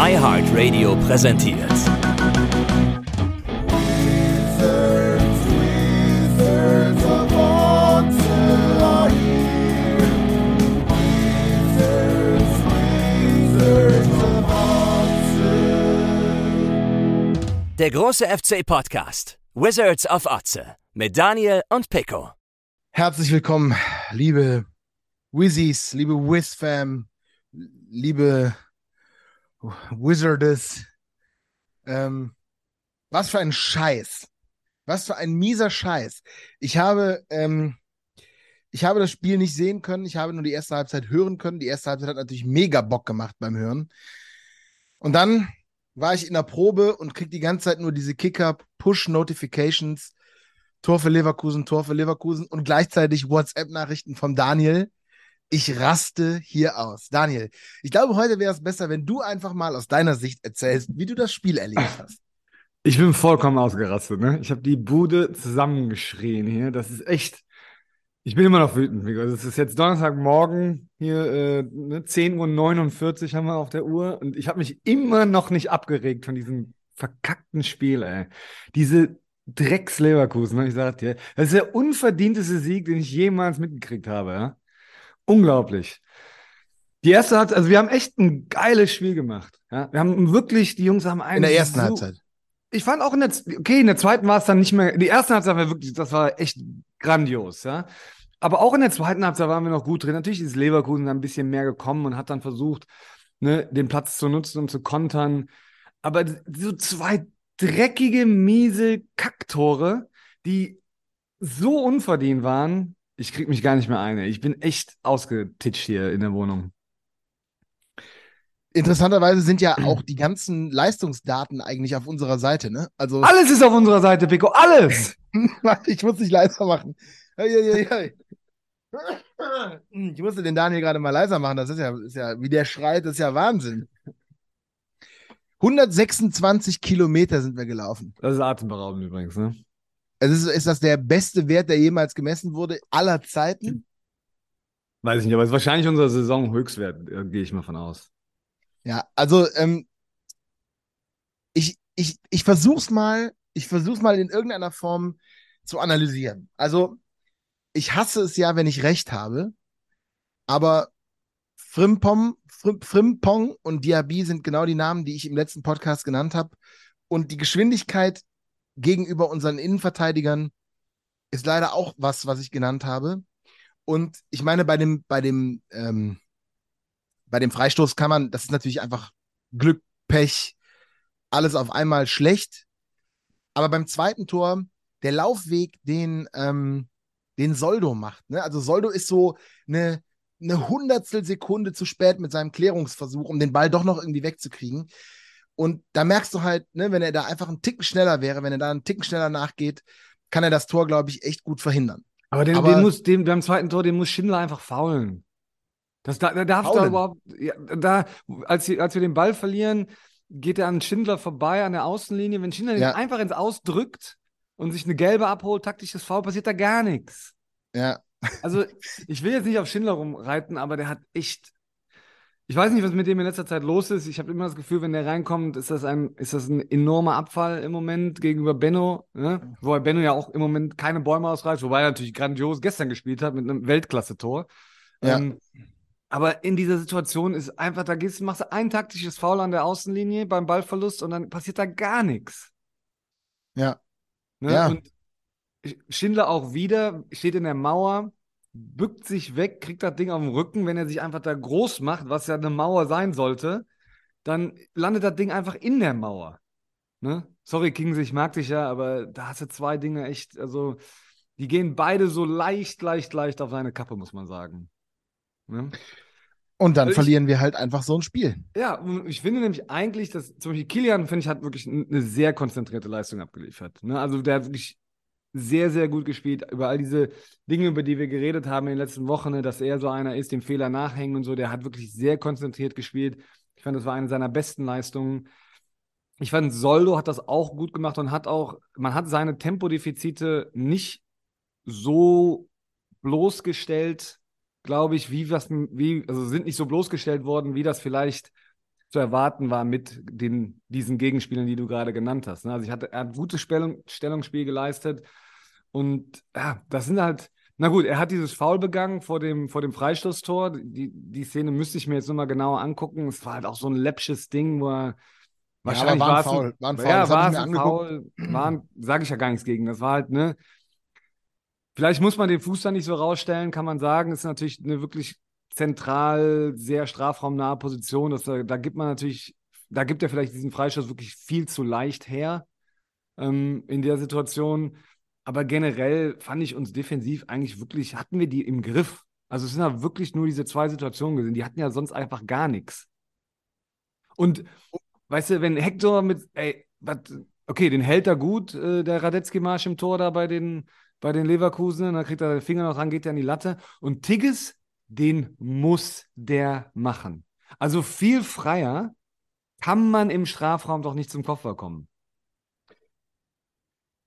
iHeartRadio präsentiert. Der große FC Podcast Wizards of Otze mit Daniel und Pico. Herzlich willkommen, liebe Wizzies, liebe Wiz-Fam, liebe Wizards. Ähm, was für ein Scheiß. Was für ein mieser Scheiß. Ich habe, ähm, ich habe das Spiel nicht sehen können. Ich habe nur die erste Halbzeit hören können. Die erste Halbzeit hat natürlich mega Bock gemacht beim Hören. Und dann war ich in der Probe und krieg die ganze Zeit nur diese Kicker-Push-Notifications. Tor für Leverkusen, Tor für Leverkusen und gleichzeitig WhatsApp-Nachrichten vom Daniel. Ich raste hier aus. Daniel, ich glaube, heute wäre es besser, wenn du einfach mal aus deiner Sicht erzählst, wie du das Spiel erlebt hast. Ich bin vollkommen ausgerastet, ne? Ich habe die Bude zusammengeschrien hier. Das ist echt. Ich bin immer noch wütend. Also es ist jetzt Donnerstagmorgen, hier äh, ne, 10.49 Uhr haben wir auf der Uhr und ich habe mich immer noch nicht abgeregt von diesem verkackten Spiel, ey. Diese Drecks-Leverkusen, ne? ich sag dir. Das ist der unverdienteste Sieg, den ich jemals mitgekriegt habe, ja. Unglaublich. Die erste hat, also wir haben echt ein geiles Spiel gemacht. Ja? Wir haben wirklich, die Jungs haben einen. In der ersten so, Halbzeit. Ich fand auch in der, okay, in der zweiten war es dann nicht mehr, die erste Halbzeit war wirklich, das war echt grandios, ja. Aber auch in der zweiten Halbzeit waren wir noch gut drin. Natürlich ist Leverkusen ein bisschen mehr gekommen und hat dann versucht, ne, den Platz zu nutzen und zu kontern. Aber so zwei dreckige, miese Kacktore, die so unverdient waren, ich krieg mich gar nicht mehr ein. Ich bin echt ausgetitscht hier in der Wohnung. Interessanterweise sind ja auch die ganzen Leistungsdaten eigentlich auf unserer Seite, ne? Also alles ist auf unserer Seite, Pico, alles. ich muss dich leiser machen. Hey, hey, hey. Ich musste den Daniel gerade mal leiser machen. Das ist ja, ist ja, wie der schreit, das ist ja Wahnsinn. 126 Kilometer sind wir gelaufen. Das ist atemberaubend übrigens, ne? Also ist, ist das der beste Wert, der jemals gemessen wurde, aller Zeiten? Weiß ich nicht, aber es ist wahrscheinlich unser Saisonhöchstwert, äh, gehe ich mal von aus. Ja, also ähm, ich, ich, ich versuch's mal, ich versuch's mal in irgendeiner Form zu analysieren. Also, ich hasse es ja, wenn ich recht habe, aber Frimpong, Frimpong und Diaby sind genau die Namen, die ich im letzten Podcast genannt habe. Und die Geschwindigkeit gegenüber unseren Innenverteidigern ist leider auch was, was ich genannt habe. Und ich meine, bei dem, bei dem, ähm, bei dem Freistoß kann man, das ist natürlich einfach Glück, Pech, alles auf einmal schlecht. Aber beim zweiten Tor, der Laufweg, den, ähm, den Soldo macht. Ne? Also Soldo ist so eine, eine Hundertstel Sekunde zu spät mit seinem Klärungsversuch, um den Ball doch noch irgendwie wegzukriegen. Und da merkst du halt, ne, wenn er da einfach einen Ticken schneller wäre, wenn er da einen Ticken schneller nachgeht, kann er das Tor, glaube ich, echt gut verhindern. Aber den, Aber den muss, den, beim zweiten Tor, den muss Schindler einfach faulen. Das, da, da darf da überhaupt, ja, da, als, als wir den Ball verlieren, geht er an Schindler vorbei an der Außenlinie. Wenn Schindler ja. den einfach ins Ausdrückt und sich eine gelbe abholt, taktisches Foul, passiert da gar nichts. Ja. Also, ich will jetzt nicht auf Schindler rumreiten, aber der hat echt ich weiß nicht, was mit dem in letzter Zeit los ist. Ich habe immer das Gefühl, wenn der reinkommt, ist das ein, ist das ein enormer Abfall im Moment gegenüber Benno. Ne? Wobei Benno ja auch im Moment keine Bäume ausreißt, wobei er natürlich grandios gestern gespielt hat mit einem Weltklasse-Tor. Ja. Ähm, aber in dieser Situation ist einfach, da gehst, machst du ein taktisches Foul an der Außenlinie beim Ballverlust und dann passiert da gar nichts. Ja. Ne? ja. Und Schindler auch wieder, steht in der Mauer, bückt sich weg, kriegt das Ding auf den Rücken. Wenn er sich einfach da groß macht, was ja eine Mauer sein sollte, dann landet das Ding einfach in der Mauer. Ne? Sorry, King, ich mag dich ja, aber da hast du zwei Dinge echt, also die gehen beide so leicht, leicht, leicht auf seine Kappe, muss man sagen. Ne? Und dann ich, verlieren wir halt einfach so ein Spiel. Ja, ich finde nämlich eigentlich, dass zum Beispiel Kilian, finde ich, hat wirklich eine sehr konzentrierte Leistung abgeliefert. Ne? Also der hat wirklich sehr, sehr gut gespielt. Über all diese Dinge, über die wir geredet haben in den letzten Wochen, ne, dass er so einer ist, dem Fehler nachhängen und so, der hat wirklich sehr konzentriert gespielt. Ich fand, das war eine seiner besten Leistungen. Ich fand, Soldo hat das auch gut gemacht und hat auch, man hat seine Tempodefizite nicht so bloßgestellt, glaube ich, wie was, wie, also sind nicht so bloßgestellt worden, wie das vielleicht zu erwarten war mit den, diesen Gegenspielern, die du gerade genannt hast. Ne? Also ich hatte, er hat gutes Stellung, Stellungsspiel geleistet und ja, das sind halt, na gut, er hat dieses Foul begangen vor dem, vor dem Freistoßtor. Die, die Szene müsste ich mir jetzt nochmal genauer angucken. Es war halt auch so ein läppsches Ding, wo er wahrscheinlich ja, war ein Foul. ein, War ein Foul. ja, war ein. Foul, war, sage ich ja gar nichts gegen. Das war halt, ne, vielleicht muss man den Fuß da nicht so rausstellen, kann man sagen. Ist natürlich eine wirklich zentral, sehr strafraumnahe Position. Das, da gibt man natürlich, da gibt er vielleicht diesen Freistoß wirklich viel zu leicht her ähm, in der Situation. Aber generell fand ich uns defensiv eigentlich wirklich, hatten wir die im Griff. Also es sind ja wirklich nur diese zwei Situationen gesehen. Die hatten ja sonst einfach gar nichts. Und weißt du, wenn Hector mit, ey, wat, okay, den hält er gut, äh, der Radetzky-Marsch im Tor da bei den, bei den Leverkusen, dann kriegt er den Finger noch ran, geht er an die Latte. Und Tigges, den muss der machen. Also viel freier kann man im Strafraum doch nicht zum Kopfball kommen.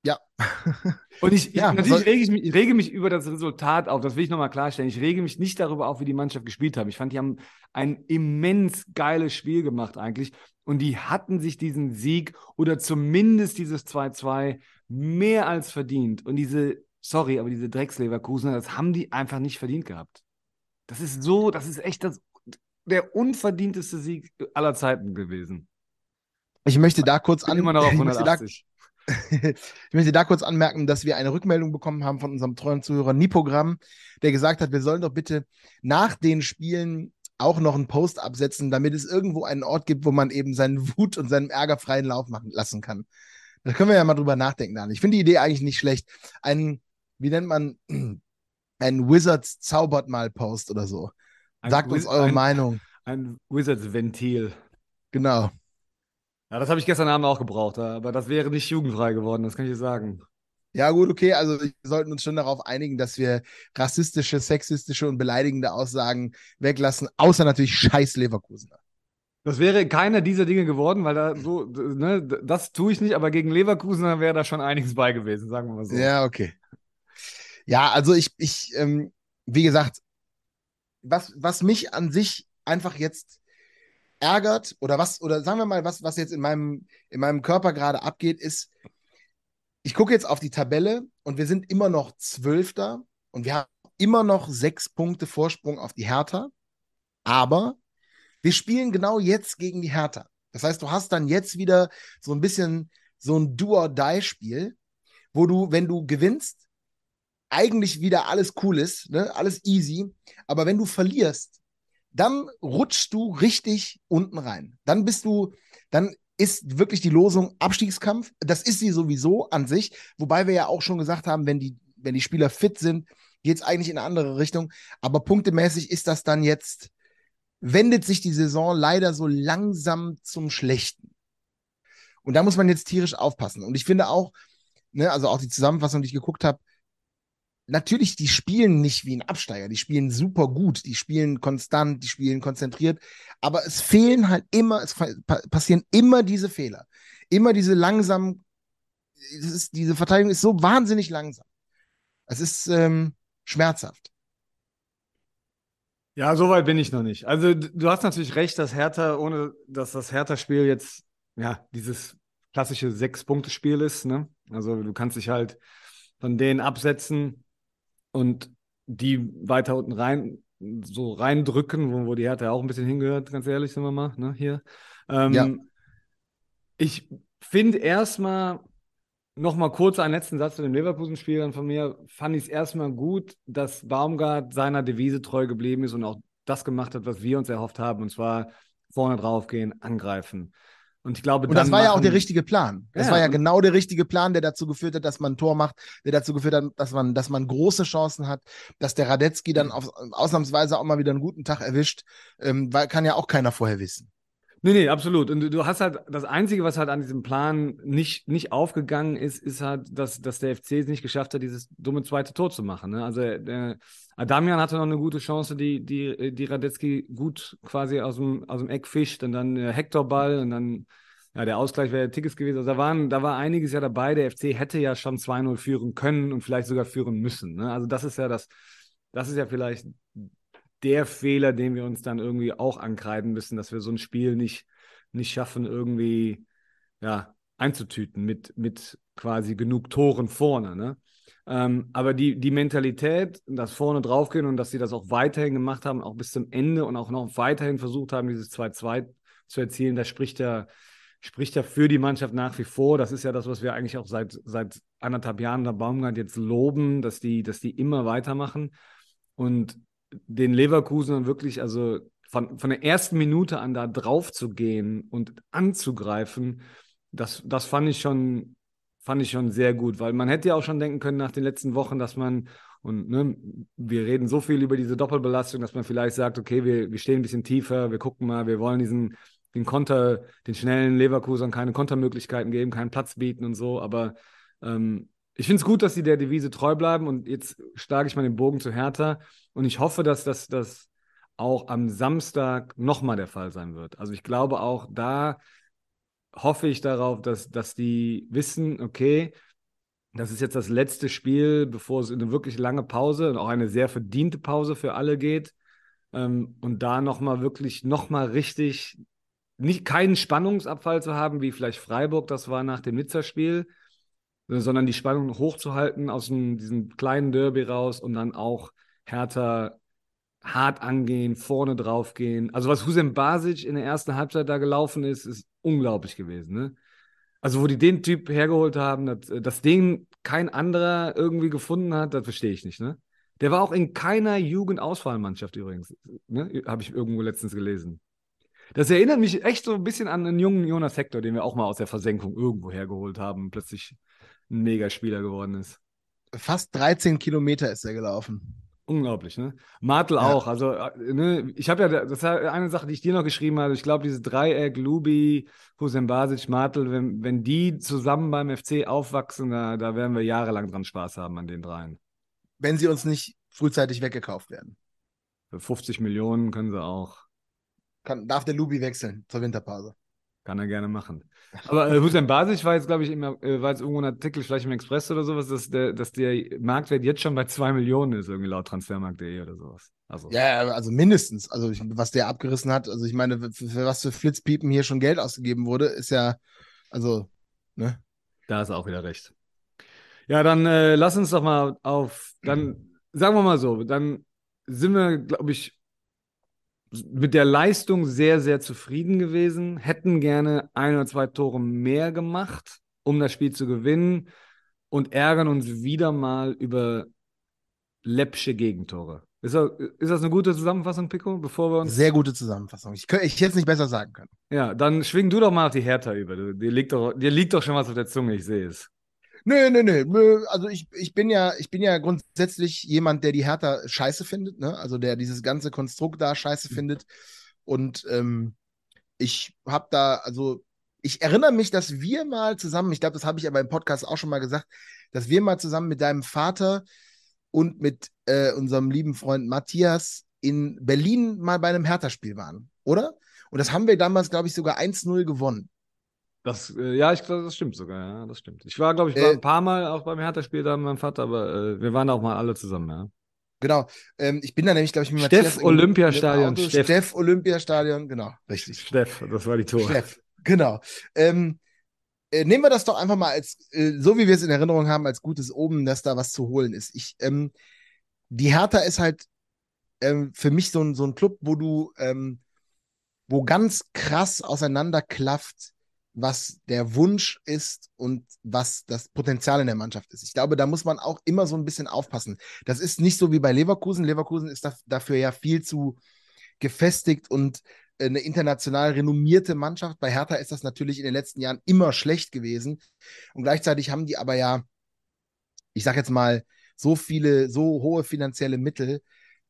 Ja. Und ich, Ja, ich natürlich soll- rege ich, mich, ich rege mich über das Resultat auf, das will ich nochmal klarstellen. Ich rege mich nicht darüber auf, wie die Mannschaft gespielt hat. Ich fand, die haben ein immens geiles Spiel gemacht eigentlich. Und die hatten sich diesen Sieg oder zumindest dieses 2-2 mehr als verdient. Und diese, sorry, aber diese Drecksleverkusener, das haben die einfach nicht verdient gehabt. Das ist so, das ist echt das, der unverdienteste Sieg aller Zeiten gewesen. Ich möchte da kurz an, immer noch auf ich möchte da, 180. ich möchte da kurz anmerken, dass wir eine Rückmeldung bekommen haben von unserem treuen Zuhörer Nipogramm, der gesagt hat, wir sollen doch bitte nach den Spielen auch noch einen Post absetzen, damit es irgendwo einen Ort gibt, wo man eben seinen Wut und seinen Ärger freien Lauf machen lassen kann. Da können wir ja mal drüber nachdenken, Dan. Ich finde die Idee eigentlich nicht schlecht. Ein, wie nennt man, ein Wizards zaubert mal Post oder so. Ein Sagt uns eure ein, Meinung. Ein Wizards-Ventil. Genau. Ja, das habe ich gestern Abend auch gebraucht, aber das wäre nicht jugendfrei geworden, das kann ich dir sagen. Ja, gut, okay. Also wir sollten uns schon darauf einigen, dass wir rassistische, sexistische und beleidigende Aussagen weglassen, außer natürlich scheiß Leverkusener. Das wäre keiner dieser Dinge geworden, weil da so, ne, das tue ich nicht, aber gegen Leverkusen wäre da schon einiges bei gewesen, sagen wir mal so. Ja, okay. Ja, also ich, ich, ähm, wie gesagt, was, was mich an sich einfach jetzt ärgert oder was, oder sagen wir mal, was, was jetzt in meinem, in meinem Körper gerade abgeht, ist, ich gucke jetzt auf die Tabelle und wir sind immer noch Zwölfter und wir haben immer noch sechs Punkte Vorsprung auf die Hertha, aber wir spielen genau jetzt gegen die Hertha. Das heißt, du hast dann jetzt wieder so ein bisschen so ein Do-or-Die-Spiel, wo du, wenn du gewinnst, eigentlich wieder alles cool ist, ne? alles easy, aber wenn du verlierst, dann rutschst du richtig unten rein. Dann bist du, dann ist wirklich die Losung Abstiegskampf. Das ist sie sowieso an sich, wobei wir ja auch schon gesagt haben, wenn die, wenn die Spieler fit sind, geht es eigentlich in eine andere Richtung. Aber punktemäßig ist das dann jetzt, wendet sich die Saison leider so langsam zum Schlechten. Und da muss man jetzt tierisch aufpassen. Und ich finde auch, ne, also auch die Zusammenfassung, die ich geguckt habe, natürlich, die spielen nicht wie ein Absteiger, die spielen super gut, die spielen konstant, die spielen konzentriert, aber es fehlen halt immer, es passieren immer diese Fehler, immer diese langsamen, ist, diese Verteidigung ist so wahnsinnig langsam. Es ist ähm, schmerzhaft. Ja, so weit bin ich noch nicht. Also du hast natürlich recht, dass Hertha, ohne dass das Hertha-Spiel jetzt, ja, dieses klassische Sechs-Punkte-Spiel ist, ne? Also du kannst dich halt von denen absetzen und die weiter unten rein, so reindrücken, wo, wo die Hertha auch ein bisschen hingehört, ganz ehrlich, sind wir mal, ne, hier. Ähm, Ja. Ich finde erstmal, noch mal kurz einen letzten Satz zu dem Leverkusen-Spiel dann von mir. Fand ich es erstmal gut, dass Baumgart seiner Devise treu geblieben ist und auch das gemacht hat, was wir uns erhofft haben, und zwar vorne draufgehen, angreifen. Und ich glaube, Und das war ja auch der richtige Plan. Das Ja, war ja genau der richtige Plan, der dazu geführt hat, dass man ein Tor macht, der dazu geführt hat, dass man, dass man große Chancen hat, dass der Radetzky dann auf, ausnahmsweise auch mal wieder einen guten Tag erwischt, ähm, weil, kann ja auch keiner vorher wissen. Nee, nee, absolut. Und du, hast halt, das Einzige, was halt an diesem Plan nicht, nicht aufgegangen ist, ist halt, dass, dass der FC es nicht geschafft hat, dieses dumme zweite Tor zu machen. Ne? Also der Adamian hatte noch eine gute Chance, die, die, die Radetzky gut quasi aus dem, aus dem Eck fischt und dann äh, Hector-Ball und dann, ja, der Ausgleich wäre Tickets gewesen. Also da, waren, da war einiges ja dabei. Der FC hätte ja schon 2-0 führen können und vielleicht sogar führen müssen. Ne? Also das ist ja das, das ist ja vielleicht der Fehler, den wir uns dann irgendwie auch ankreiden müssen, dass wir so ein Spiel nicht, nicht schaffen, irgendwie ja, einzutüten mit, mit quasi genug Toren vorne. Ne? Ähm, aber die, die Mentalität, das vorne draufgehen und dass sie das auch weiterhin gemacht haben, auch bis zum Ende und auch noch weiterhin versucht haben, dieses 2-2 zu erzielen, das spricht ja, spricht ja für die Mannschaft nach wie vor. Das ist ja das, was wir eigentlich auch seit, seit anderthalb Jahren der Baumgart jetzt loben, dass die, dass die immer weitermachen. Und den Leverkusen wirklich, also von, von der ersten Minute an da drauf zu gehen und anzugreifen, das, das fand ich schon, fand ich schon sehr gut, weil man hätte ja auch schon denken können nach den letzten Wochen, dass man, und ne, wir reden so viel über diese Doppelbelastung, dass man vielleicht sagt, okay, wir, wir stehen ein bisschen tiefer, wir gucken mal, wir wollen diesen, den Konter, den schnellen Leverkusern keine Kontermöglichkeiten geben, keinen Platz bieten und so, aber ähm, ich finde es gut, dass sie der Devise treu bleiben und jetzt schlage ich mal den Bogen zu Hertha und ich hoffe, dass das, das auch am Samstag nochmal der Fall sein wird. Also ich glaube auch da hoffe ich darauf, dass, dass die wissen, okay, das ist jetzt das letzte Spiel, bevor es in eine wirklich lange Pause und auch eine sehr verdiente Pause für alle geht. Ähm, und da nochmal wirklich, nochmal richtig, nicht keinen Spannungsabfall zu haben, wie vielleicht Freiburg das war nach dem Nizza-Spiel, sondern die Spannung hochzuhalten aus dem, diesem kleinen Derby raus und dann auch härter hart angehen, vorne drauf gehen. Also was Hussein Basic in der ersten Halbzeit da gelaufen ist, ist unglaublich gewesen. Ne? Also wo die den Typ hergeholt haben, dass, dass den kein anderer irgendwie gefunden hat, das verstehe ich nicht. Ne? Der war auch in keiner Jugendauswahlmannschaft übrigens. Ne? Habe ich irgendwo letztens gelesen. Das erinnert mich echt so ein bisschen an einen jungen Jonas Hector, den wir auch mal aus der Versenkung irgendwo hergeholt haben plötzlich ein Megaspieler geworden ist. Fast 13 Kilometer ist er gelaufen. Unglaublich, ne? Martel ja. auch. Also, äh, ne, ich habe ja, das ist eine Sache, die ich dir noch geschrieben habe. Ich glaube, dieses Dreieck, Lubi, Hussein Basic, Martel, wenn, wenn die zusammen beim FC aufwachsen, da, da werden wir jahrelang dran Spaß haben an den dreien. Wenn sie uns nicht frühzeitig weggekauft werden. Für 50 Millionen können sie auch. Kann, darf der Lubi wechseln zur Winterpause? Kann er gerne machen. Aber äh, Hussein Basic war jetzt, glaube ich, immer, äh, war jetzt irgendwo ein Artikel, vielleicht im Express oder sowas, dass der, dass der Marktwert jetzt schon bei zwei Millionen ist, irgendwie laut Transfermarkt.de oder sowas. Also. Ja, also mindestens. Also ich, was der abgerissen hat, also ich meine, für, für, was für Flitzpiepen hier schon Geld ausgegeben wurde, ist ja, also, ne? Da ist auch wieder recht. Ja, dann äh, lass uns doch mal auf, dann sagen wir mal so, dann sind wir, glaube ich, mit der Leistung sehr, sehr zufrieden gewesen, hätten gerne ein oder zwei Tore mehr gemacht, um das Spiel zu gewinnen und ärgern uns wieder mal über läppsche Gegentore. Ist das, ist das eine gute Zusammenfassung, Pico, bevor wir uns. Sehr gute Zusammenfassung. Ich, ich hätte es nicht besser sagen können. Ja, dann schwing du doch mal auf die Hertha über. Dir liegt doch, dir liegt doch schon was auf der Zunge, ich sehe es. Nö, nö, nö. Also ich, ich bin ja, ich bin ja grundsätzlich jemand, der die Hertha scheiße findet, ne? Also der dieses ganze Konstrukt da scheiße mhm. findet. Und ähm, ich habe da, also ich erinnere mich, dass wir mal zusammen, ich glaube, das habe ich aber im Podcast auch schon mal gesagt, dass wir mal zusammen mit deinem Vater und mit äh, unserem lieben Freund Matthias in Berlin mal bei einem Hertha-Spiel waren, oder? Und das haben wir damals, glaube ich, sogar 1-0 gewonnen. Das, äh, ja, ich glaube, das stimmt sogar, ja, das stimmt. Ich war, glaube ich, war äh, ein paar Mal auch beim Hertha-Spiel da mit meinem Vater, aber äh, wir waren auch mal alle zusammen, ja. Genau. Ähm, ich bin da nämlich, glaube ich, mit Steff Matthias Olympiastadion. Steff. Steff Olympiastadion, genau, richtig. Steff, das war die Tour. Steff, genau. Ähm, äh, nehmen wir das doch einfach mal als, äh, so wie wir es in Erinnerung haben, als gutes Oben, dass da was zu holen ist. Ich, ähm, die Hertha ist halt ähm, für mich so ein, so ein Club, wo du, ähm, wo ganz krass auseinanderklafft, was der Wunsch ist und was das Potenzial in der Mannschaft ist. Ich glaube, da muss man auch immer so ein bisschen aufpassen. Das ist nicht so wie bei Leverkusen. Leverkusen ist dafür ja viel zu gefestigt und eine international renommierte Mannschaft. Bei Hertha ist das natürlich in den letzten Jahren immer schlecht gewesen. Und gleichzeitig haben die aber ja, ich sag jetzt mal, so viele, so hohe finanzielle Mittel,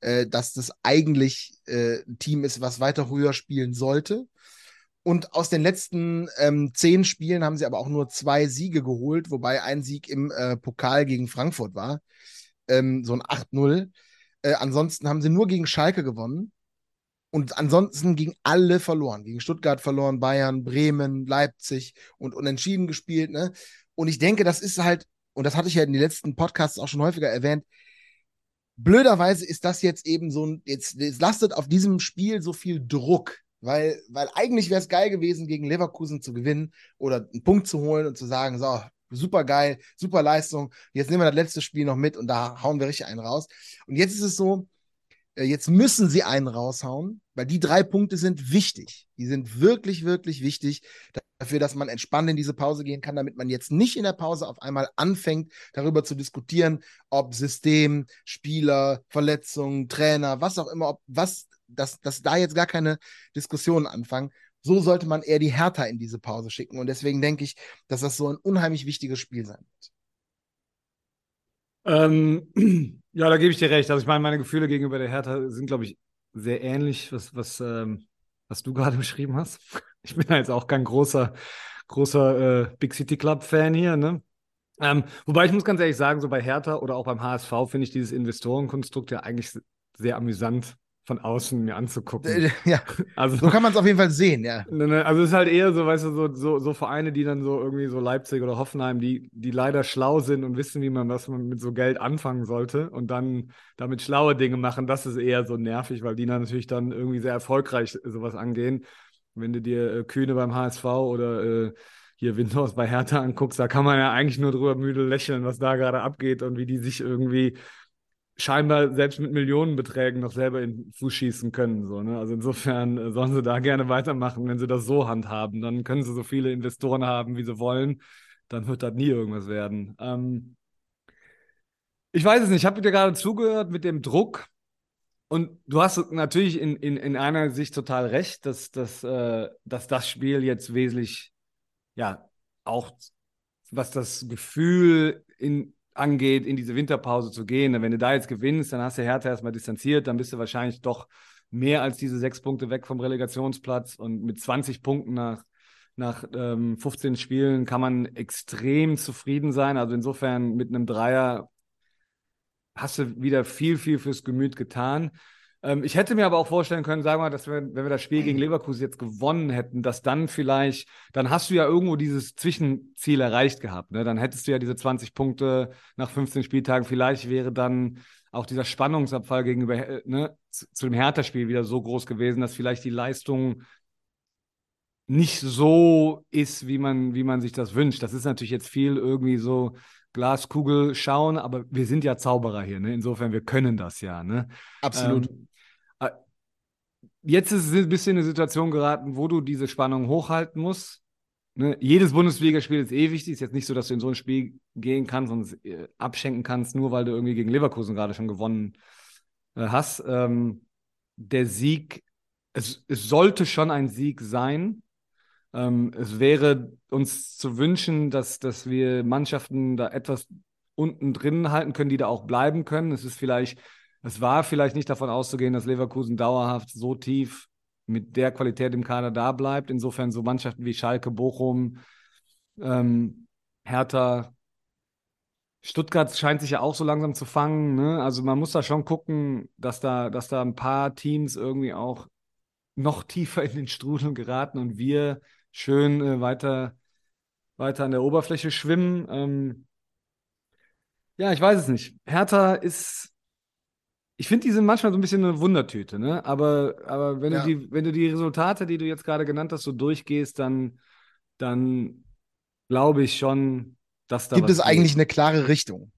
äh, dass das eigentlich äh, ein Team ist, was weiter höher spielen sollte. Und aus den letzten ähm, zehn Spielen haben sie aber auch nur zwei Siege geholt, wobei ein Sieg im äh, Pokal gegen Frankfurt war. Ähm, so ein 8-0. Äh, ansonsten haben sie nur gegen Schalke gewonnen. Und ansonsten gegen alle verloren. Gegen Stuttgart verloren, Bayern, Bremen, Leipzig und unentschieden gespielt. Ne? Und ich denke, das ist halt, und das hatte ich ja in den letzten Podcasts auch schon häufiger erwähnt, blöderweise ist das jetzt eben so ein, jetzt, jetzt lastet auf diesem Spiel so viel Druck Weil, weil eigentlich wäre es geil gewesen, gegen Leverkusen zu gewinnen oder einen Punkt zu holen und zu sagen, so, super geil, super Leistung. Jetzt nehmen wir das letzte Spiel noch mit und da hauen wir richtig einen raus. Und jetzt ist es so, äh, jetzt müssen sie einen raushauen, weil die drei Punkte sind wichtig. Die sind wirklich, wirklich wichtig dafür, dass man entspannt in diese Pause gehen kann, damit man jetzt nicht in der Pause auf einmal anfängt, darüber zu diskutieren, ob System, Spieler, Verletzungen, Trainer, was auch immer, ob was, dass, dass da jetzt gar keine Diskussionen anfangen. So sollte man eher die Hertha in diese Pause schicken. Und deswegen denke ich, dass das so ein unheimlich wichtiges Spiel sein wird. Ähm, ja, da gebe ich dir recht. Also ich meine, meine Gefühle gegenüber der Hertha sind, glaube ich, sehr ähnlich, was, was, ähm, was du gerade beschrieben hast. Ich bin ja jetzt auch kein großer, großer äh, Big City Club-Fan hier, ne? Ähm, wobei ich muss ganz ehrlich sagen, so bei Hertha oder auch beim HSV finde ich dieses Investorenkonstrukt ja eigentlich sehr amüsant von außen mir anzugucken. Äh, ja, also, so kann man es auf jeden Fall sehen, ja. Ne, ne, also es ist halt eher so, weißt du, so, so, so, Vereine, die dann so irgendwie so Leipzig oder Hoffenheim, die, die leider schlau sind und wissen, wie man was man mit so Geld anfangen sollte und dann damit schlaue Dinge machen, das ist eher so nervig, weil die dann natürlich dann irgendwie sehr erfolgreich sowas angehen. Wenn du dir äh, Kühne beim HSV oder äh, hier Windhorst bei Hertha anguckst, da kann man ja eigentlich nur drüber müde lächeln, was da gerade abgeht und wie die sich irgendwie scheinbar selbst mit Millionenbeträgen noch selber in den Fuß schießen können. So, ne? Also insofern äh, sollen sie da gerne weitermachen, wenn sie das so handhaben. Dann können sie so viele Investoren haben, wie sie wollen. Dann wird das nie irgendwas werden. Ähm ich weiß es nicht. Ich habe dir gerade zugehört mit dem Druck. Und du hast natürlich in, in, in einer Sicht total recht, dass, dass, äh, dass das Spiel jetzt wesentlich, ja, auch was das Gefühl in, angeht, in diese Winterpause zu gehen. Wenn du da jetzt gewinnst, dann hast du Hertha erstmal distanziert, dann bist du wahrscheinlich doch mehr als diese sechs Punkte weg vom Relegationsplatz und mit 20 Punkten nach, nach ähm, 15 Spielen kann man extrem zufrieden sein. Also insofern mit einem Dreier hast du wieder viel, viel fürs Gemüt getan. Ähm, ich hätte mir aber auch vorstellen können, sagen wir mal, dass wir, wenn wir das Spiel gegen Leverkusen jetzt gewonnen hätten, dass dann vielleicht, dann hast du ja irgendwo dieses Zwischenziel erreicht gehabt. Ne? Dann hättest du ja diese 20 Punkte nach 15 Spieltagen. Vielleicht wäre dann auch dieser Spannungsabfall gegenüber äh, ne, zu, zu dem Hertha-Spiel wieder so groß gewesen, dass vielleicht die Leistung nicht so ist, wie man, wie man sich das wünscht. Das ist natürlich jetzt viel irgendwie so Glaskugel schauen, aber wir sind ja Zauberer hier, ne? Insofern, wir können das ja, ne? Absolut. Ähm, jetzt ist es ein bisschen eine Situation geraten, wo du diese Spannung hochhalten musst. Ne? Jedes Bundesligaspiel ist eh wichtig. Ist jetzt nicht so, dass du in so ein Spiel gehen kannst und es äh, abschenken kannst, nur weil du irgendwie gegen Leverkusen gerade schon gewonnen äh, hast. Ähm, der Sieg, es, es sollte schon ein Sieg sein. Ähm, es wäre uns zu wünschen, dass, dass wir Mannschaften da etwas unten drin halten können, die da auch bleiben können. Es ist vielleicht es war vielleicht nicht davon auszugehen, dass Leverkusen dauerhaft so tief mit der Qualität im Kader da bleibt. Insofern so Mannschaften wie Schalke, Bochum, ähm, Hertha, Stuttgart scheint sich ja auch so langsam zu fangen. Ne? Also man muss da schon gucken, dass da, dass da ein paar Teams irgendwie auch noch tiefer in den Strudel geraten und wir schön äh, weiter, weiter an der Oberfläche schwimmen. Ähm, ja, ich weiß es nicht. Hertha ist ich finde, die sind manchmal so ein bisschen eine Wundertüte, ne? Aber, aber wenn, ja. du die, wenn du die Resultate, die du jetzt gerade genannt hast, so durchgehst, dann, dann glaube ich schon, dass da. Gibt es eigentlich eine klare Richtung?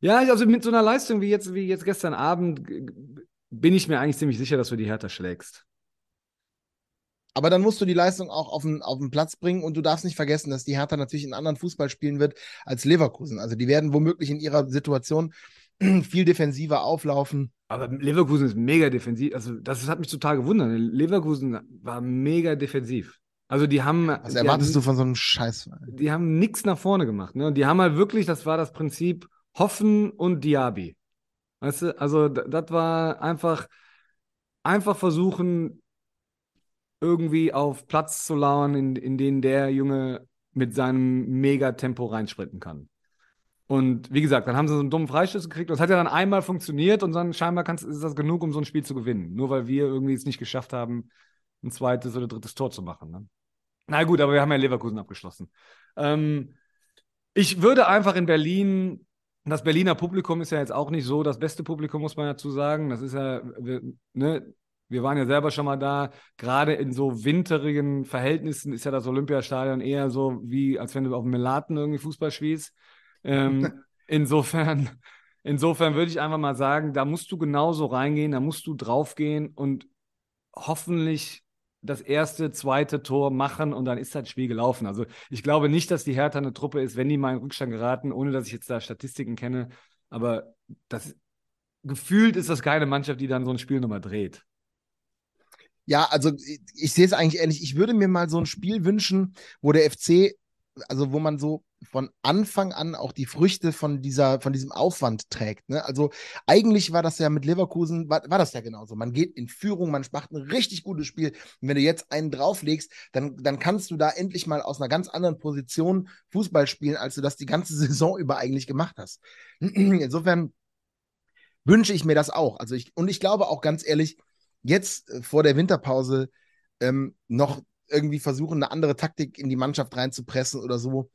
Ja, also mit so einer Leistung wie jetzt, wie jetzt gestern Abend bin ich mir eigentlich ziemlich sicher, dass du die Hertha schlägst. Aber dann musst du die Leistung auch auf den, auf den Platz bringen und du darfst nicht vergessen, dass die Hertha natürlich einen anderen Fußball spielen wird als Leverkusen. Also die werden womöglich in ihrer Situation viel defensiver auflaufen. Aber Leverkusen ist mega defensiv. Also, das hat mich total gewundert. Leverkusen war mega defensiv. Also, die haben. Was erwartest haben, du von so einem Scheiß? Die haben nichts nach vorne gemacht. Ne? Und die haben halt wirklich, das war das Prinzip Hoffen und Diaby. Weißt du, also, das war einfach, einfach versuchen, irgendwie auf Platz zu lauern, in, in den der Junge mit seinem Megatempo reinsprinten kann. Und wie gesagt, dann haben sie so einen dummen Freistoß gekriegt. Es hat ja dann einmal funktioniert und dann scheinbar kannst, ist das genug, um so ein Spiel zu gewinnen. Nur weil wir irgendwie es nicht geschafft haben, ein zweites oder drittes Tor zu machen. Ne? Na gut, aber wir haben ja Leverkusen abgeschlossen. Ähm, ich würde einfach in Berlin, das Berliner Publikum ist ja jetzt auch nicht so das beste Publikum, muss man dazu sagen. Das ist ja, wir, ne, wir waren ja selber schon mal da. Gerade in so winterigen Verhältnissen ist ja das Olympiastadion eher so wie, als wenn du auf dem Melaten irgendwie Fußball spielst. Ähm, insofern, insofern würde ich einfach mal sagen, da musst du genauso reingehen, da musst du draufgehen und hoffentlich das erste, zweite Tor machen und dann ist das Spiel gelaufen. Also ich glaube nicht, dass die Hertha eine Truppe ist, wenn die mal in Rückstand geraten, ohne dass ich jetzt da Statistiken kenne. Aber das gefühlt ist das keine Mannschaft, die dann so ein Spiel nochmal dreht. Ja, also ich, ich sehe es eigentlich ähnlich. Ich würde mir mal so ein Spiel wünschen, wo der FC, also wo man so von Anfang an auch die Früchte von dieser, von diesem Aufwand trägt. Ne? Also eigentlich war das ja mit Leverkusen, war, war das ja genauso. Man geht in Führung, man macht ein richtig gutes Spiel. Und wenn du jetzt einen drauflegst, dann, dann kannst du da endlich mal aus einer ganz anderen Position Fußball spielen, als du das die ganze Saison über eigentlich gemacht hast. Insofern wünsche ich mir das auch. Also ich, und ich glaube auch ganz ehrlich, jetzt äh, vor der Winterpause ähm, noch irgendwie versuchen, eine andere Taktik in die Mannschaft reinzupressen oder so,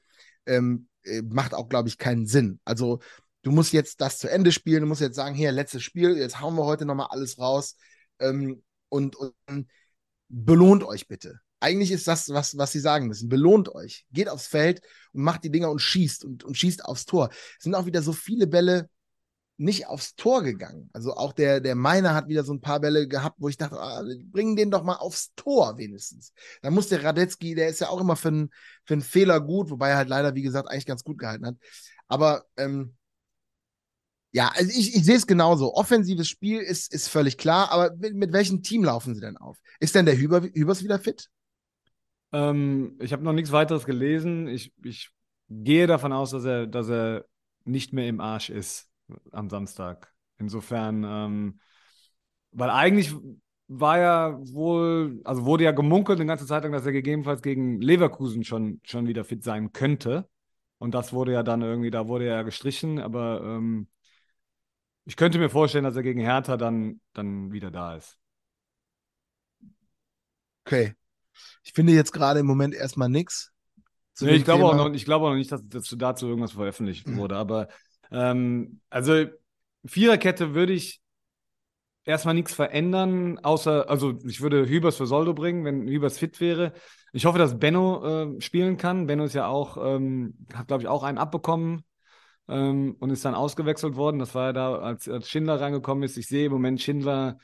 ähm, äh, macht auch, glaube ich, keinen Sinn. Also du musst jetzt das zu Ende spielen, du musst jetzt sagen, hier, letztes Spiel, jetzt hauen wir heute nochmal alles raus ähm, und, und belohnt euch bitte. Eigentlich ist das, was, was sie sagen müssen. Belohnt euch. Geht aufs Feld und macht die Dinger und schießt und, und schießt aufs Tor. Es sind auch wieder so viele Bälle, nicht aufs Tor gegangen. Also auch der, der Meiner hat wieder so ein paar Bälle gehabt, wo ich dachte, ah, bringen den doch mal aufs Tor wenigstens. Da muss der Radetzky, der ist ja auch immer für, einen für einen Fehler gut, wobei er halt leider, wie gesagt, eigentlich ganz gut gehalten hat. Aber ähm, ja, also ich, ich sehe es genauso. Offensives Spiel ist, ist völlig klar, aber mit, mit welchem Team laufen sie denn auf? Ist denn der Hüber, Hübers wieder fit? Ähm, ich habe noch nichts weiteres gelesen. Ich, ich gehe davon aus, dass er, dass er nicht mehr im Arsch ist am Samstag. Insofern, ähm, weil eigentlich war ja wohl, also wurde ja gemunkelt die ganze Zeit lang, dass er gegebenenfalls gegen Leverkusen schon, schon wieder fit sein könnte. Und das wurde ja dann irgendwie, da wurde er gestrichen, aber ähm, ich könnte mir vorstellen, dass er gegen Hertha dann, dann wieder da ist. Okay. Ich finde jetzt gerade im Moment erstmal nichts. Nee, ich glaube auch, noch, ich glaube auch noch nicht, dass, dass dazu irgendwas veröffentlicht wurde, aber ähm, also Viererkette würde ich erstmal nichts verändern, außer, also ich würde Hübers für Soldo bringen, wenn Hübers fit wäre. Ich hoffe, dass Benno äh, spielen kann. Benno ist ja auch, ähm, hat glaube ich auch einen abbekommen ähm, und ist dann ausgewechselt worden. Das war ja da, als, als Schindler reingekommen ist. Ich sehe im Moment Schindler,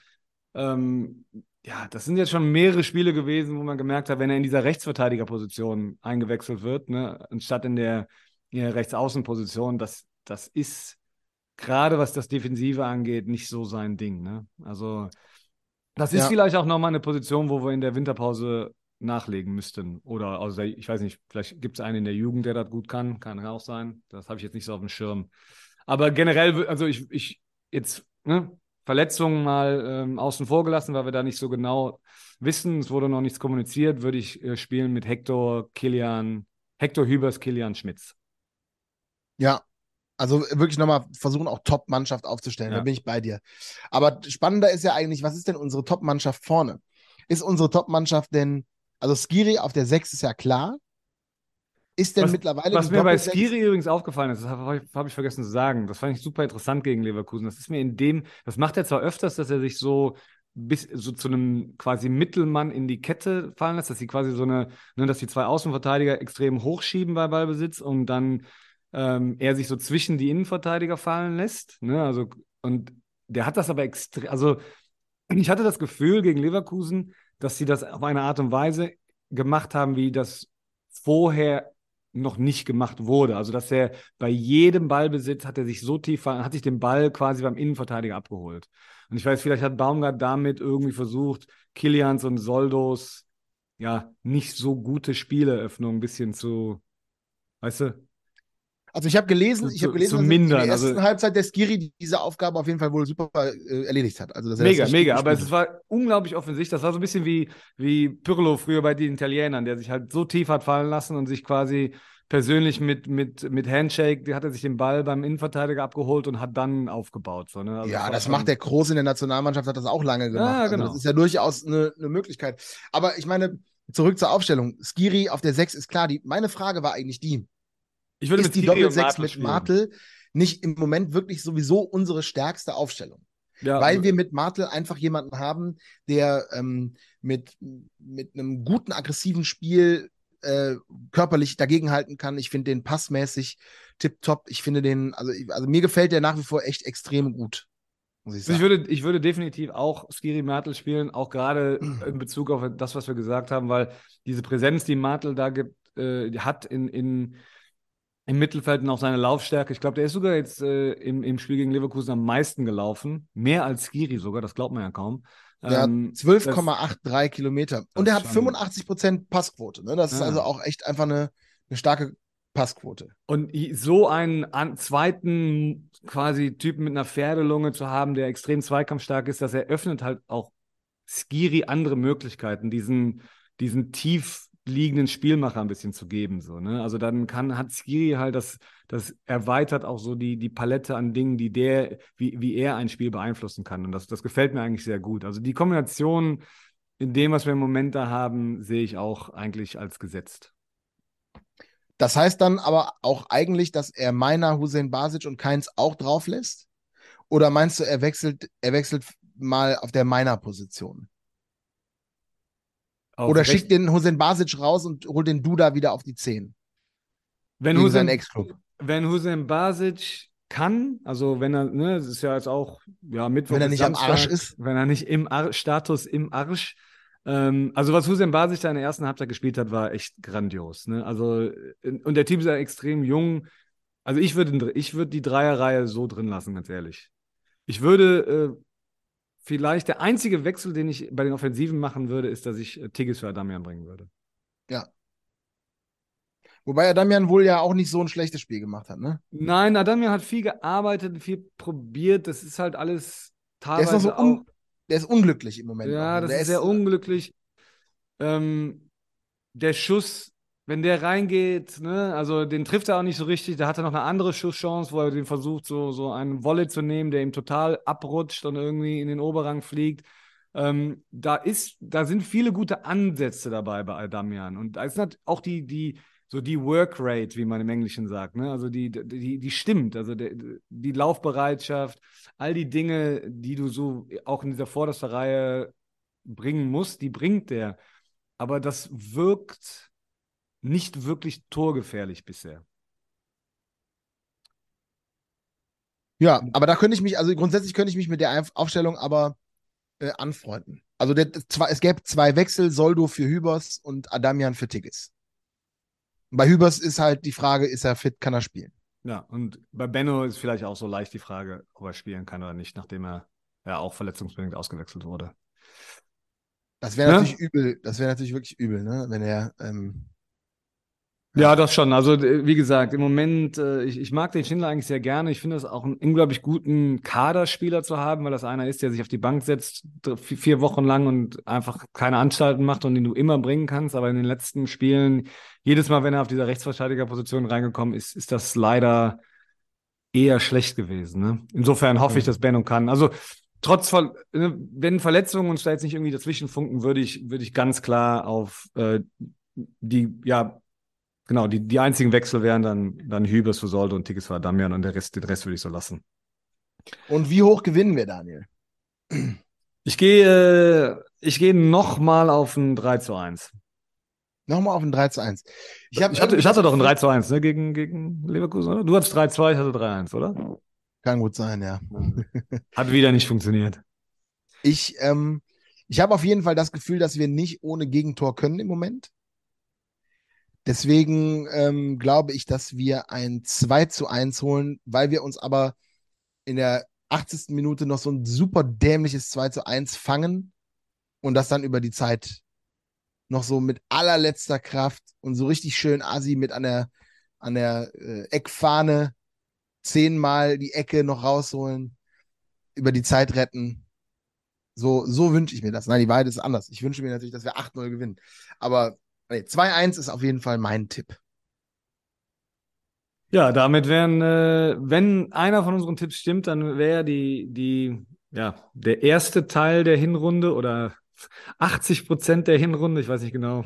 ähm, ja, das sind jetzt schon mehrere Spiele gewesen, wo man gemerkt hat, wenn er in dieser Rechtsverteidigerposition eingewechselt wird, ne, anstatt in der, in der Rechtsaußenposition, das, das ist gerade was das Defensive angeht, nicht so sein Ding. Ne? Also, das ist ja. vielleicht auch nochmal eine Position, wo wir in der Winterpause nachlegen müssten. Oder also ich weiß nicht, vielleicht gibt es einen in der Jugend, der das gut kann. Kann auch sein. Das habe ich jetzt nicht so auf dem Schirm. Aber generell, also ich, ich jetzt, ne, Verletzungen mal ähm, außen vor gelassen, weil wir da nicht so genau wissen. Es wurde noch nichts kommuniziert, würde ich äh, spielen mit Hector, Kilian, Hector Hübers, Kilian Schmitz. Ja, also wirklich nochmal versuchen, auch Top-Mannschaft aufzustellen. Ja. Da bin ich bei dir. Aber spannender ist ja eigentlich, was ist denn unsere Top-Mannschaft vorne? Ist unsere Top-Mannschaft denn, also Skiri auf der 6 ist ja klar. Ist denn was, mittlerweile. Was mir bei Skiri übrigens aufgefallen ist, das habe hab ich vergessen zu sagen, das fand ich super interessant gegen Leverkusen. Das ist mir in dem, das macht er zwar öfters, dass er sich so bis so zu einem quasi Mittelmann in die Kette fallen lässt, dass sie quasi so eine, ne, dass die zwei Außenverteidiger extrem hochschieben bei Ballbesitz und dann ähm, er sich so zwischen die Innenverteidiger fallen lässt. Ne? Also, und der hat das aber extrem, also ich hatte das Gefühl gegen Leverkusen, dass sie das auf eine Art und Weise gemacht haben, wie das vorher noch nicht gemacht wurde. Also, dass er bei jedem Ballbesitz hat er sich so tief, hat sich den Ball quasi beim Innenverteidiger abgeholt. Und ich weiß, vielleicht hat Baumgart damit irgendwie versucht, Kilians und Soldos ja nicht so gute Spieleröffnung ein bisschen zu, weißt du, also ich habe gelesen, ich habe gelesen, zu dass mindern. in der ersten also, Halbzeit der Skiri diese Aufgabe auf jeden Fall wohl super äh, erledigt hat. Also, mega, mega. Aber es war unglaublich offensichtlich. Das war so ein bisschen wie, wie Pirlo früher bei den Italienern, der sich halt so tief hat fallen lassen und sich quasi persönlich mit, mit, mit Handshake, die hat er sich den Ball beim Innenverteidiger abgeholt und hat dann aufgebaut. So, ne? also ja, das, das macht der Groß in der Nationalmannschaft, hat das auch lange gemacht. Ja, genau. Also das ist ja durchaus eine, eine Möglichkeit. Aber ich meine, zurück zur Aufstellung. Skiri auf der 6 ist klar. Die, meine Frage war eigentlich die, ich würde ist die Doppel-6 mit Martel nicht im Moment wirklich sowieso unsere stärkste Aufstellung. Ja, weil wir mit Martel einfach jemanden haben, der ähm, mit, mit einem guten, aggressiven Spiel äh, körperlich dagegenhalten kann. Ich finde den passmäßig tipptopp. Ich finde den, also, also mir gefällt der nach wie vor echt extrem gut. Muss ich, sagen. ich, würde, ich würde definitiv auch Skiri Martel spielen, auch gerade in Bezug auf das, was wir gesagt haben, weil diese Präsenz, die Martel da gibt, äh, hat in, in, im Mittelfeld und auch seine Laufstärke. Ich glaube, der ist sogar jetzt äh, im, im Spiel gegen Leverkusen am meisten gelaufen. Mehr als Skiri sogar, das glaubt man ja kaum. Ja, ähm, 12,83 Kilometer. Und er hat 85 Prozent Passquote. Ne? Das ja. ist also auch echt einfach eine, eine starke Passquote. Und so einen an, zweiten quasi Typen mit einer Pferdelunge zu haben, der extrem zweikampfstark ist, das eröffnet halt auch Skiri andere Möglichkeiten, diesen, diesen tief liegenden Spielmacher ein bisschen zu geben. So, ne? Also dann kann, hat Skiri halt das, das erweitert auch so die, die Palette an Dingen, die der, wie, wie er ein Spiel beeinflussen kann. Und das, das gefällt mir eigentlich sehr gut. Also die Kombination in dem, was wir im Moment da haben, sehe ich auch eigentlich als gesetzt. Das heißt dann aber auch eigentlich, dass er meiner Hussein Basic und Keins auch drauf lässt? Oder meinst du, er wechselt, er wechselt mal auf der meiner Position? Auf Oder schickt den Hussein Basic raus und holt den Duda wieder auf die 10. Wenn Hussein, wenn Hussein Basic kann, also wenn er, ne, das ist ja jetzt auch ja, Mittwoch. Wenn er nicht Samstag, am Arsch ist. Wenn er nicht im Ar Status im Arsch. Ähm, also was Hussein Basic da in der ersten Halbzeit gespielt hat, war echt grandios. Ne? Also, und der Team ist ja extrem jung. Also ich würde ich würd die Dreierreihe so drin lassen, ganz ehrlich. Ich würde äh, vielleicht der einzige Wechsel, den ich bei den Offensiven machen würde, ist, dass ich äh, Tigges für Adamian bringen würde. Ja. Wobei Adamian wohl ja auch nicht so ein schlechtes Spiel gemacht hat, ne? Nein, Adamian hat viel gearbeitet, viel probiert. Das ist halt alles teilweise der ist so un Der ist unglücklich im Moment. Ja, auch. Ne? das der ist sehr unglücklich. Ähm, der Schuss wenn der reingeht, ne, also den trifft er auch nicht so richtig, da hat er noch eine andere Schusschance, wo er den versucht, so, so einen Wolle zu nehmen, der ihm total abrutscht und irgendwie in den Oberrang fliegt. Ähm, da ist, da sind viele gute Ansätze dabei bei Adamian. Und da ist auch die, die, so die Workrate, wie man im Englischen sagt, ne? Also die, die, die stimmt. Also der, die Laufbereitschaft, all die Dinge, die du so auch in dieser vordersten Reihe bringen musst, die bringt der. Aber das wirkt nicht wirklich torgefährlich bisher. Ja, aber da könnte ich mich, also grundsätzlich könnte ich mich mit der Aufstellung aber äh, anfreunden. Also der, es gäbe zwei Wechsel, Soldo für Hübers und Adamian für Tigges. Bei Hübers ist halt die Frage, ist er fit, kann er spielen? Ja, und bei Benno ist vielleicht auch so leicht die Frage, ob er spielen kann oder nicht, nachdem er ja auch verletzungsbedingt ausgewechselt wurde. Das wäre ja? natürlich übel, das wäre natürlich wirklich übel, ne? Wenn er ähm, ja, das schon. Also, wie gesagt, im Moment, äh, ich, ich mag den Schindler eigentlich sehr gerne. Ich finde es auch einen unglaublich guten Kaderspieler zu haben, weil das einer ist, der sich auf die Bank setzt, vier Wochen lang und einfach keine Anstalten macht und den du immer bringen kannst. Aber in den letzten Spielen, jedes Mal, wenn er auf dieser Rechtsverteidigerposition reingekommen ist, ist das leider eher schlecht gewesen. Ne? Insofern hoffe ich, dass Benno kann. Also, trotz Ver ne, wenn Verletzungen uns da jetzt nicht irgendwie dazwischen funken, würde ich, würde ich ganz klar auf äh, die, ja, Genau, die, die einzigen Wechsel wären dann, dann Hübers für Solde und Tickets für Damian und der Rest, den Rest würde ich so lassen. Und wie hoch gewinnen wir, Daniel? Ich gehe, ich gehe nochmal auf ein 3 zu 1. Nochmal auf ein 3 zu 1. Ich, hab, ich, hatte, ich hatte doch ein 3 zu 1 ne, gegen, gegen Leverkusen, oder? Du hattest 3 zu 2, ich hatte 3 1, oder? Kann gut sein, ja. Hat wieder nicht funktioniert. Ich, ähm, ich habe auf jeden Fall das Gefühl, dass wir nicht ohne Gegentor können im Moment. Deswegen ähm, glaube ich, dass wir ein 2 zu 1 holen, weil wir uns aber in der 80. Minute noch so ein super dämliches 2 zu 1 fangen und das dann über die Zeit noch so mit allerletzter Kraft und so richtig schön Asi mit an der, an der äh, Eckfahne zehnmal die Ecke noch rausholen, über die Zeit retten. So, so wünsche ich mir das. Nein, die Wahrheit ist anders. Ich wünsche mir natürlich, dass wir 8-0 gewinnen. Aber Nee, 2-1 ist auf jeden Fall mein Tipp. Ja, damit wären, äh, wenn einer von unseren Tipps stimmt, dann wäre die, die, ja, der erste Teil der Hinrunde oder 80 Prozent der Hinrunde, ich weiß nicht genau,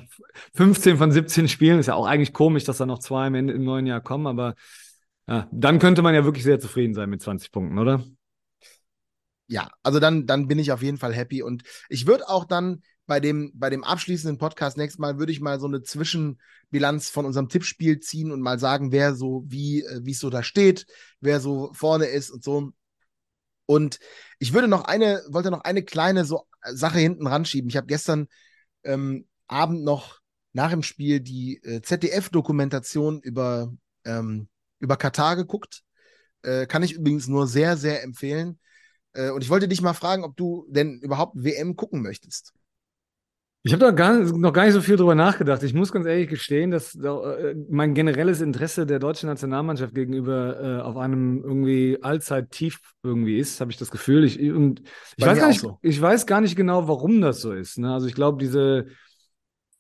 15 von 17 Spielen, ist ja auch eigentlich komisch, dass da noch zwei im, im neuen Jahr kommen, aber ja, dann könnte man ja wirklich sehr zufrieden sein mit 20 Punkten, oder? ja, also dann, dann bin ich auf jeden Fall happy. Und ich würde auch dann bei dem, bei dem abschließenden Podcast nächstes Mal, würde ich mal so eine Zwischenbilanz von unserem Tippspiel ziehen und mal sagen, wer so, wie, äh, wie es so da steht, wer so vorne ist und so. Und ich würde noch eine, wollte noch eine kleine so Sache hinten ranschieben. Ich habe gestern ähm, Abend noch nach dem Spiel die äh, ZDF-Dokumentation über, ähm, über Katar geguckt. Äh, kann ich übrigens nur sehr, sehr empfehlen. Äh, und ich wollte dich mal fragen, ob du denn überhaupt WM gucken möchtest. Ich habe da gar, noch gar nicht so viel drüber nachgedacht. Ich muss ganz ehrlich gestehen, dass äh, mein generelles Interesse der deutschen Nationalmannschaft gegenüber äh, auf einem irgendwie Allzeit-Tief irgendwie ist, habe ich das Gefühl. Ich, und ich weiß, gar nicht, so. ich weiß gar nicht genau, warum das so ist. Ne? Also ich glaube, diese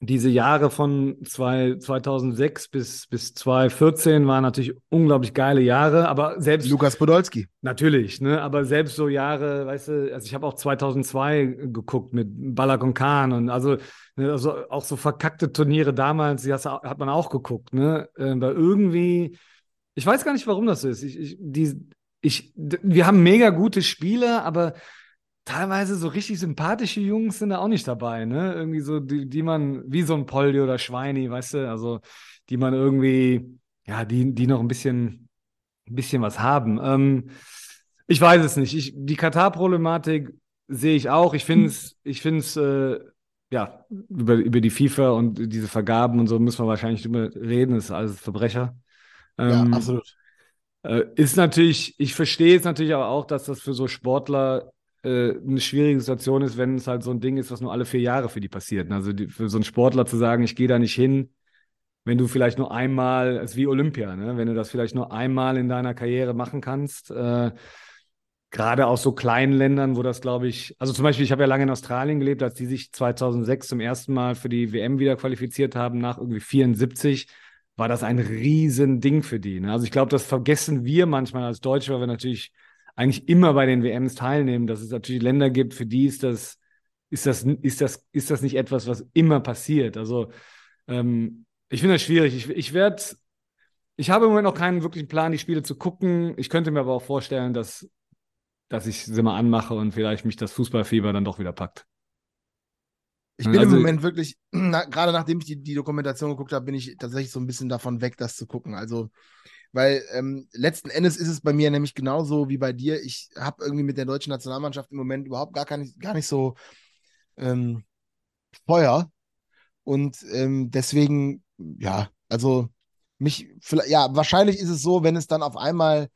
diese Jahre von zwei, 2006 bis, bis 2014 waren natürlich unglaublich geile Jahre, aber selbst. Lukas Podolski. Natürlich, ne, aber selbst so Jahre, weißt du, also ich habe auch 2002 geguckt mit Balak und Kahn und also, ne, also auch so verkackte Turniere damals, die hat man auch geguckt, ne, aber irgendwie, ich weiß gar nicht, warum das so ist. Ich, ich, die, ich, wir haben mega gute Spiele, aber teilweise so richtig sympathische Jungs sind da auch nicht dabei, ne? Irgendwie so, die, die man, wie so ein Poldi oder Schweini, weißt du, also die man irgendwie, ja, die, die noch ein bisschen, ein bisschen was haben. Ähm, ich weiß es nicht. Ich, die Katar-Problematik sehe ich auch. Ich finde es, ich finde es, äh, ja, über, über die FIFA und diese Vergaben und so müssen wir wahrscheinlich drüber reden. Das ist alles Verbrecher. Ähm, ja, absolut. Äh, ist natürlich, ich verstehe es natürlich aber auch, dass das für so Sportler äh, eine schwierige Situation ist, wenn es halt so ein Ding ist, was nur alle vier Jahre für die passiert. Also die, für so einen Sportler zu sagen, ich gehe da nicht hin, wenn du vielleicht nur einmal, es ist wie Olympia, ne? wenn du das vielleicht nur einmal in deiner Karriere machen kannst, äh, gerade aus so kleinen Ländern, wo das, glaube ich, also zum Beispiel, ich habe ja lange in Australien gelebt, als die sich 2006 zum ersten Mal für die WM wieder qualifiziert haben, nach irgendwie 74, war das ein Riesending für die. Ne? Also ich glaube, das vergessen wir manchmal als Deutsche, weil wir natürlich eigentlich immer bei den WMs teilnehmen, dass es natürlich Länder gibt, für die ist das, ist das, ist das, ist das nicht etwas, was immer passiert. Also ähm, ich finde das schwierig. Ich, ich werde, ich habe im Moment noch keinen wirklichen Plan, die Spiele zu gucken. Ich könnte mir aber auch vorstellen, dass, dass ich sie mal anmache und vielleicht mich das Fußballfieber dann doch wieder packt. Ich bin also, im Moment wirklich, na, gerade nachdem ich die, die Dokumentation geguckt habe, bin ich tatsächlich so ein bisschen davon weg, das zu gucken. Also weil ähm, letzten Endes ist es bei mir nämlich genauso wie bei dir. Ich habe irgendwie mit der deutschen Nationalmannschaft im Moment überhaupt gar, nicht, gar nicht so ähm, Feuer. Und ähm, deswegen, ja, also mich, ja, wahrscheinlich ist es so, wenn es dann auf einmal,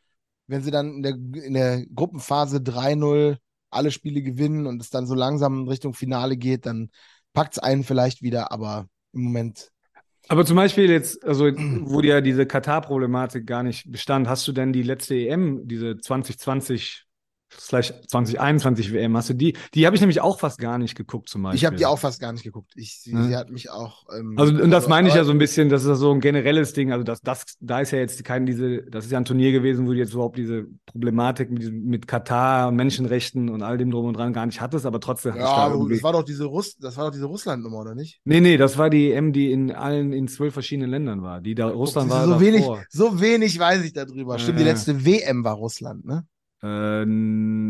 wenn sie dann in der, in der Gruppenphase 3-0 alle Spiele gewinnen und es dann so langsam in Richtung Finale geht, dann packt es einen vielleicht wieder, aber im Moment aber zum Beispiel jetzt, also wo ja diese Katar-Problematik gar nicht bestand, hast du denn die letzte EM, diese 2020 slash 2021 WM, hast du die? Die habe ich nämlich auch fast gar nicht geguckt zum Beispiel. Ich habe die auch fast gar nicht geguckt. Ich, sie, ja. sie hat mich auch. Ähm, also und das meine ich ja so ein bisschen, das ist so ein generelles Ding. Also das, das, da ist ja jetzt kein diese, das ist ja ein Turnier gewesen, wo du jetzt überhaupt diese Problematik mit, mit Katar, Menschenrechten und all dem drum und dran gar nicht hattest, aber trotzdem. Ja, aber das war doch diese Russ, das war doch diese Russland-Nummer, oder nicht? Nee, nee, das war die EM, die in allen, in zwölf verschiedenen Ländern war. Die da Russland war. So davor. wenig, so wenig weiß ich darüber. Stimmt, die letzte WM war Russland, ne? Äh,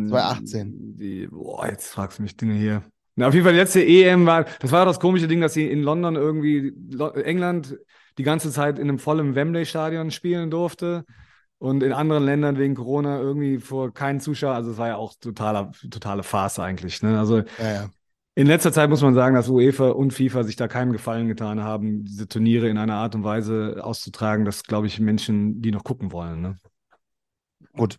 2018. Die, boah, jetzt fragst du mich Dinge hier. Na, auf jeden Fall, die letzte EM war, das war das komische Ding, dass sie in London irgendwie, England, die ganze Zeit in einem vollen Wembley-Stadion spielen durfte und in anderen Ländern wegen Corona irgendwie vor keinen Zuschauer. Also es war ja auch totaler, totale Farce eigentlich. Ne? Also ja, ja. in letzter Zeit muss man sagen, dass UEFA und FIFA sich da keinen Gefallen getan haben, diese Turniere in einer Art und Weise auszutragen, dass, glaube ich, Menschen, die noch gucken wollen. Ne? Gut.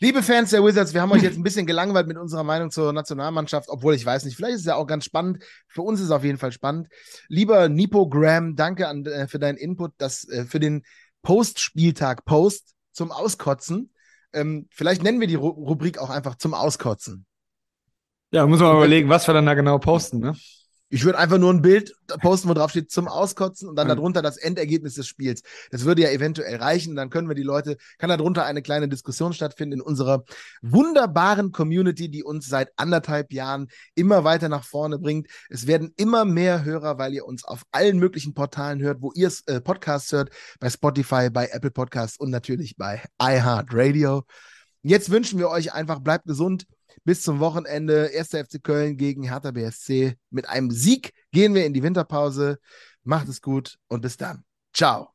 Liebe Fans der Wizards, wir haben euch jetzt ein bisschen gelangweilt mit unserer Meinung zur Nationalmannschaft, obwohl ich weiß nicht, vielleicht ist es ja auch ganz spannend. Für uns ist es auf jeden Fall spannend. Lieber Nipo Graham, danke an, äh, für deinen Input, das äh, für den Post-Spieltag Post zum Auskotzen. Ähm, vielleicht nennen wir die Ru Rubrik auch einfach zum Auskotzen. Ja, muss man mal überlegen, was wir dann da genau posten, ne? Ich würde einfach nur ein Bild posten, wo drauf steht zum Auskotzen und dann darunter das Endergebnis des Spiels. Das würde ja eventuell reichen. Dann können wir die Leute, kann darunter eine kleine Diskussion stattfinden in unserer wunderbaren Community, die uns seit anderthalb Jahren immer weiter nach vorne bringt. Es werden immer mehr Hörer, weil ihr uns auf allen möglichen Portalen hört, wo ihr äh, Podcasts hört, bei Spotify, bei Apple Podcasts und natürlich bei iHeartRadio. Jetzt wünschen wir euch einfach, bleibt gesund bis zum Wochenende. 1. FC Köln gegen Hertha BSC. Mit einem Sieg gehen wir in die Winterpause. Macht es gut und bis dann. Ciao.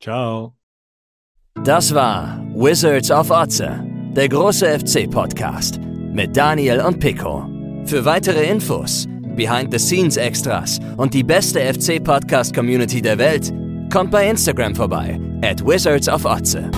Ciao. Das war Wizards of Otze, der große FC-Podcast mit Daniel und Pico. Für weitere Infos, Behind-the-Scenes-Extras und die beste FC-Podcast-Community der Welt, kommt bei Instagram vorbei, at Wizards of Otze.